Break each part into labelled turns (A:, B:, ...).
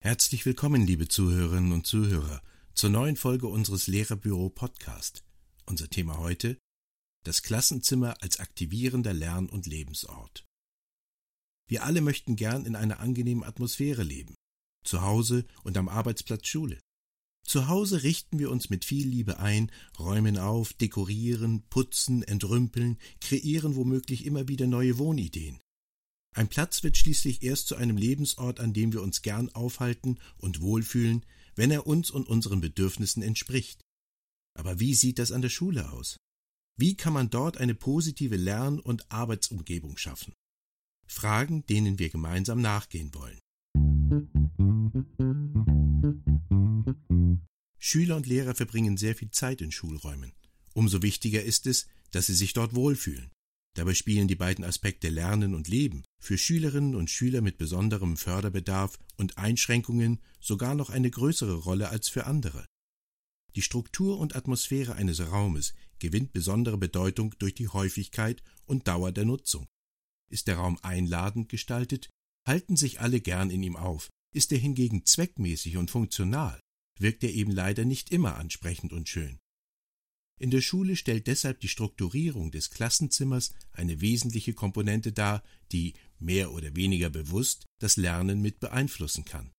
A: Herzlich willkommen, liebe Zuhörerinnen und Zuhörer, zur neuen Folge unseres Lehrerbüro Podcast. Unser Thema heute das Klassenzimmer als aktivierender Lern- und Lebensort. Wir alle möchten gern in einer angenehmen Atmosphäre leben, zu Hause und am Arbeitsplatz Schule. Zu Hause richten wir uns mit viel Liebe ein, räumen auf, dekorieren, putzen, entrümpeln, kreieren womöglich immer wieder neue Wohnideen. Ein Platz wird schließlich erst zu einem Lebensort, an dem wir uns gern aufhalten und wohlfühlen, wenn er uns und unseren Bedürfnissen entspricht. Aber wie sieht das an der Schule aus? Wie kann man dort eine positive Lern- und Arbeitsumgebung schaffen? Fragen, denen wir gemeinsam nachgehen wollen. Schüler und Lehrer verbringen sehr viel Zeit in Schulräumen. Umso wichtiger ist es, dass sie sich dort wohlfühlen. Dabei spielen die beiden Aspekte Lernen und Leben für Schülerinnen und Schüler mit besonderem Förderbedarf und Einschränkungen sogar noch eine größere Rolle als für andere. Die Struktur und Atmosphäre eines Raumes gewinnt besondere Bedeutung durch die Häufigkeit und Dauer der Nutzung. Ist der Raum einladend gestaltet, halten sich alle gern in ihm auf. Ist er hingegen zweckmäßig und funktional, wirkt er eben leider nicht immer ansprechend und schön. In der Schule stellt deshalb die Strukturierung des Klassenzimmers eine wesentliche Komponente dar, die, mehr oder weniger bewusst, das Lernen mit beeinflussen kann.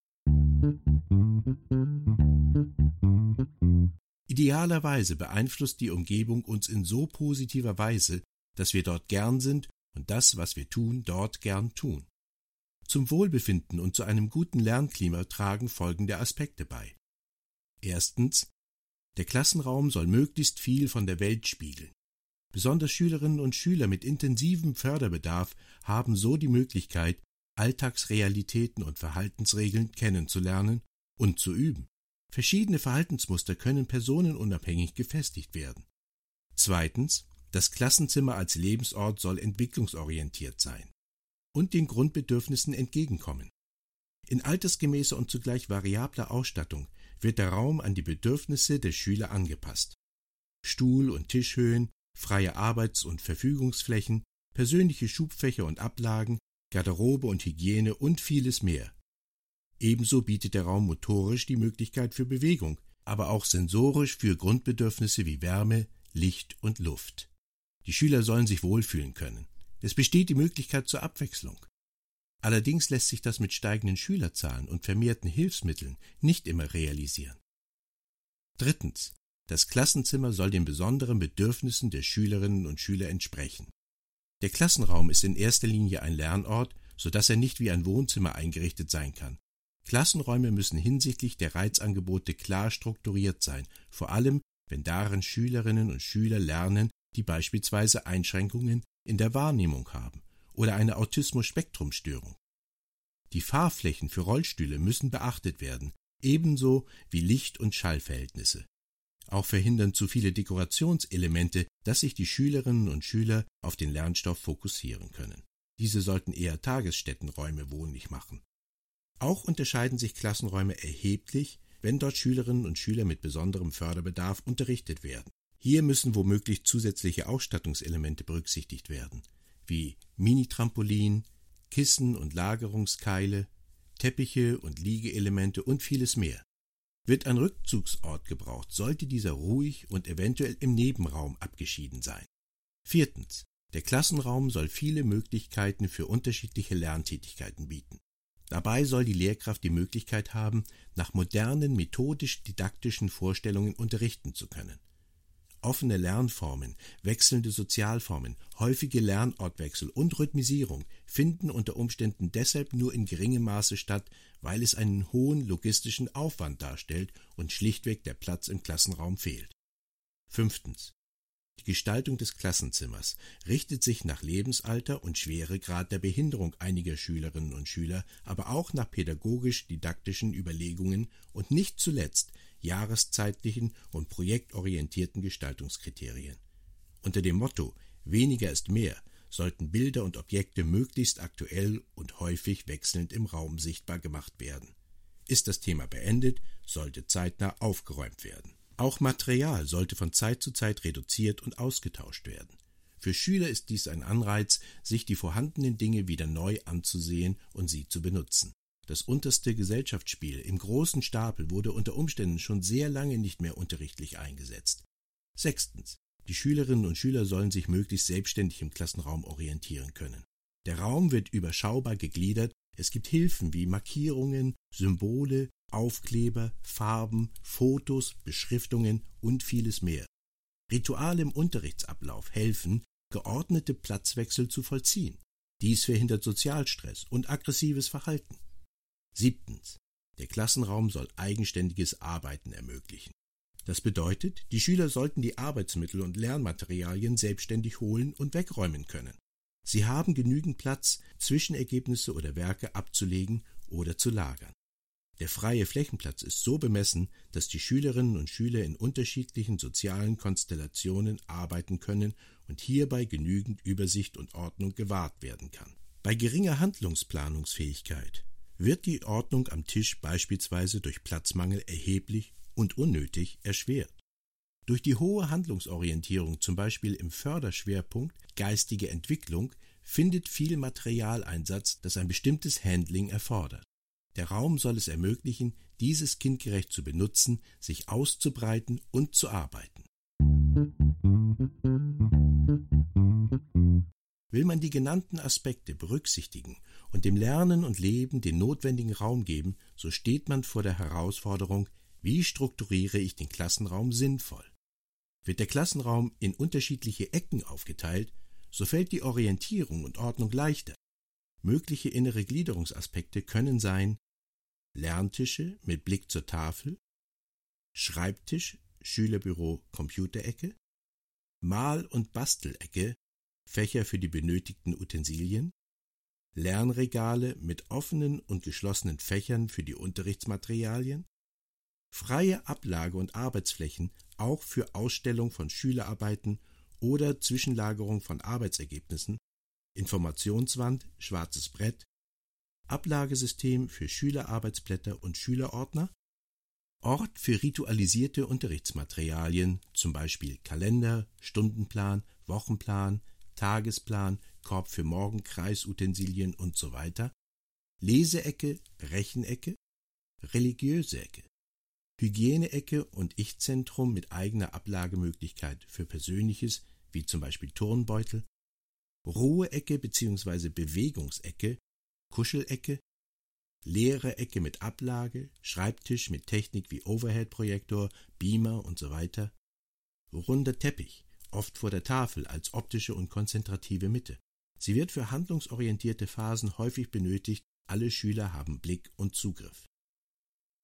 A: Idealerweise beeinflusst die Umgebung uns in so positiver Weise, dass wir dort gern sind und das, was wir tun, dort gern tun. Zum Wohlbefinden und zu einem guten Lernklima tragen folgende Aspekte bei. Erstens der Klassenraum soll möglichst viel von der Welt spiegeln. Besonders Schülerinnen und Schüler mit intensivem Förderbedarf haben so die Möglichkeit, Alltagsrealitäten und Verhaltensregeln kennenzulernen und zu üben. Verschiedene Verhaltensmuster können personenunabhängig gefestigt werden. Zweitens, das Klassenzimmer als Lebensort soll entwicklungsorientiert sein und den Grundbedürfnissen entgegenkommen. In altersgemäßer und zugleich variabler Ausstattung wird der Raum an die Bedürfnisse der Schüler angepasst. Stuhl- und Tischhöhen, freie Arbeits- und Verfügungsflächen, persönliche Schubfächer und Ablagen, Garderobe und Hygiene und vieles mehr. Ebenso bietet der Raum motorisch die Möglichkeit für Bewegung, aber auch sensorisch für Grundbedürfnisse wie Wärme, Licht und Luft. Die Schüler sollen sich wohlfühlen können. Es besteht die Möglichkeit zur Abwechslung. Allerdings lässt sich das mit steigenden Schülerzahlen und vermehrten Hilfsmitteln nicht immer realisieren. Drittens. Das Klassenzimmer soll den besonderen Bedürfnissen der Schülerinnen und Schüler entsprechen. Der Klassenraum ist in erster Linie ein Lernort, so dass er nicht wie ein Wohnzimmer eingerichtet sein kann. Klassenräume müssen hinsichtlich der Reizangebote klar strukturiert sein, vor allem wenn darin Schülerinnen und Schüler lernen, die beispielsweise Einschränkungen in der Wahrnehmung haben oder eine Autismus-Spektrum-Störung. Die Fahrflächen für Rollstühle müssen beachtet werden, ebenso wie Licht- und Schallverhältnisse. Auch verhindern zu viele Dekorationselemente, dass sich die Schülerinnen und Schüler auf den Lernstoff fokussieren können. Diese sollten eher Tagesstättenräume wohnlich machen. Auch unterscheiden sich Klassenräume erheblich, wenn dort Schülerinnen und Schüler mit besonderem Förderbedarf unterrichtet werden. Hier müssen womöglich zusätzliche Ausstattungselemente berücksichtigt werden wie Mini-Trampolin, Kissen und Lagerungskeile, Teppiche und Liegeelemente und vieles mehr. Wird ein Rückzugsort gebraucht, sollte dieser ruhig und eventuell im Nebenraum abgeschieden sein. Viertens. Der Klassenraum soll viele Möglichkeiten für unterschiedliche Lerntätigkeiten bieten. Dabei soll die Lehrkraft die Möglichkeit haben, nach modernen methodisch-didaktischen Vorstellungen unterrichten zu können. Offene Lernformen, wechselnde Sozialformen, häufige Lernortwechsel und Rhythmisierung finden unter Umständen deshalb nur in geringem Maße statt, weil es einen hohen logistischen Aufwand darstellt und schlichtweg der Platz im Klassenraum fehlt. Fünftens. Die Gestaltung des Klassenzimmers richtet sich nach Lebensalter und Schweregrad der Behinderung einiger Schülerinnen und Schüler, aber auch nach pädagogisch-didaktischen Überlegungen und nicht zuletzt jahreszeitlichen und projektorientierten Gestaltungskriterien. Unter dem Motto Weniger ist mehr sollten Bilder und Objekte möglichst aktuell und häufig wechselnd im Raum sichtbar gemacht werden. Ist das Thema beendet, sollte zeitnah aufgeräumt werden. Auch Material sollte von Zeit zu Zeit reduziert und ausgetauscht werden. Für Schüler ist dies ein Anreiz, sich die vorhandenen Dinge wieder neu anzusehen und sie zu benutzen. Das unterste Gesellschaftsspiel im großen Stapel wurde unter Umständen schon sehr lange nicht mehr unterrichtlich eingesetzt. Sechstens. Die Schülerinnen und Schüler sollen sich möglichst selbstständig im Klassenraum orientieren können. Der Raum wird überschaubar gegliedert, es gibt Hilfen wie Markierungen, Symbole, Aufkleber, Farben, Fotos, Beschriftungen und vieles mehr. Rituale im Unterrichtsablauf helfen, geordnete Platzwechsel zu vollziehen. Dies verhindert Sozialstress und aggressives Verhalten. Siebtens. Der Klassenraum soll eigenständiges Arbeiten ermöglichen. Das bedeutet, die Schüler sollten die Arbeitsmittel und Lernmaterialien selbstständig holen und wegräumen können. Sie haben genügend Platz, Zwischenergebnisse oder Werke abzulegen oder zu lagern. Der freie Flächenplatz ist so bemessen, dass die Schülerinnen und Schüler in unterschiedlichen sozialen Konstellationen arbeiten können und hierbei genügend Übersicht und Ordnung gewahrt werden kann. Bei geringer Handlungsplanungsfähigkeit wird die Ordnung am Tisch beispielsweise durch Platzmangel erheblich und unnötig erschwert. Durch die hohe Handlungsorientierung, zum Beispiel im Förderschwerpunkt geistige Entwicklung, findet viel Materialeinsatz, das ein bestimmtes Handling erfordert. Der Raum soll es ermöglichen, dieses kindgerecht zu benutzen, sich auszubreiten und zu arbeiten. Will man die genannten Aspekte berücksichtigen und dem Lernen und Leben den notwendigen Raum geben, so steht man vor der Herausforderung, wie strukturiere ich den Klassenraum sinnvoll? Wird der Klassenraum in unterschiedliche Ecken aufgeteilt, so fällt die Orientierung und Ordnung leichter. Mögliche innere Gliederungsaspekte können sein Lerntische mit Blick zur Tafel, Schreibtisch, Schülerbüro, Computerecke, Mal- und Bastelecke, Fächer für die benötigten Utensilien, Lernregale mit offenen und geschlossenen Fächern für die Unterrichtsmaterialien, freie Ablage- und Arbeitsflächen auch für Ausstellung von Schülerarbeiten oder Zwischenlagerung von Arbeitsergebnissen, Informationswand, schwarzes Brett, Ablagesystem für Schülerarbeitsblätter und Schülerordner, Ort für ritualisierte Unterrichtsmaterialien, zum Beispiel Kalender, Stundenplan, Wochenplan, Tagesplan, Korb für Morgenkreisutensilien und so weiter, Leseecke, Rechenecke, religiöse Ecke, Hygieneecke und Ich-Zentrum mit eigener Ablagemöglichkeit für Persönliches, wie zum Beispiel Turnbeutel, Ruheecke bzw. Bewegungsecke, Kuschelecke, leere Ecke mit Ablage, Schreibtisch mit Technik wie Overhead-Projektor, Beamer und so weiter, runder Teppich, oft vor der Tafel als optische und konzentrative Mitte. Sie wird für handlungsorientierte Phasen häufig benötigt, alle Schüler haben Blick und Zugriff.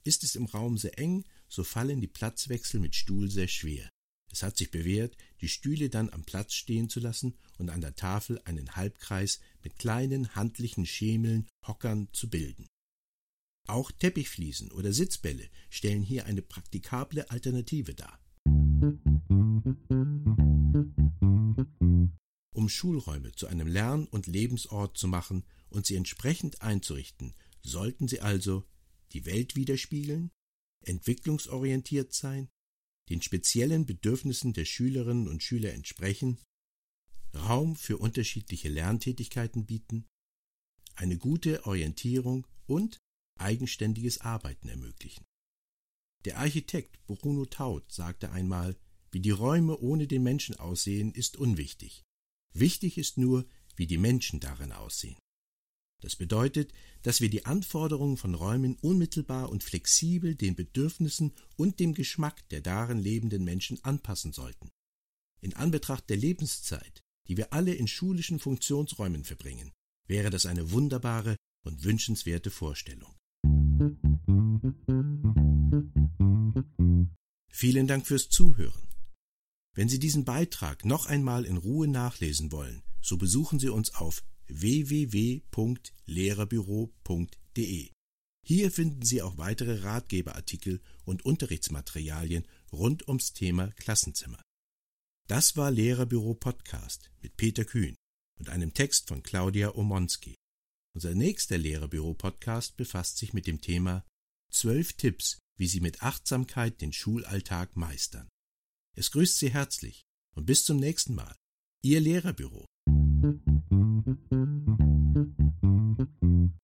A: Ist es im Raum sehr eng, so fallen die Platzwechsel mit Stuhl sehr schwer. Es hat sich bewährt, die Stühle dann am Platz stehen zu lassen und an der Tafel einen Halbkreis mit kleinen handlichen Schemeln, Hockern zu bilden. Auch Teppichfliesen oder Sitzbälle stellen hier eine praktikable Alternative dar. Um Schulräume zu einem Lern- und Lebensort zu machen und sie entsprechend einzurichten, sollten sie also die Welt widerspiegeln, entwicklungsorientiert sein, den speziellen Bedürfnissen der Schülerinnen und Schüler entsprechen, Raum für unterschiedliche Lerntätigkeiten bieten, eine gute Orientierung und eigenständiges Arbeiten ermöglichen. Der Architekt Bruno Taut sagte einmal, wie die Räume ohne den Menschen aussehen, ist unwichtig. Wichtig ist nur, wie die Menschen darin aussehen. Das bedeutet, dass wir die Anforderungen von Räumen unmittelbar und flexibel den Bedürfnissen und dem Geschmack der darin lebenden Menschen anpassen sollten. In Anbetracht der Lebenszeit, die wir alle in schulischen Funktionsräumen verbringen, wäre das eine wunderbare und wünschenswerte Vorstellung. Vielen Dank fürs Zuhören. Wenn Sie diesen Beitrag noch einmal in Ruhe nachlesen wollen, so besuchen Sie uns auf www.lehrerbüro.de. Hier finden Sie auch weitere Ratgeberartikel und Unterrichtsmaterialien rund ums Thema Klassenzimmer. Das war Lehrerbüro Podcast mit Peter Kühn und einem Text von Claudia Omonski. Unser nächster Lehrerbüro Podcast befasst sich mit dem Thema Zwölf Tipps, wie Sie mit Achtsamkeit den Schulalltag meistern. Es grüßt Sie herzlich und bis zum nächsten Mal. Ihr Lehrerbüro.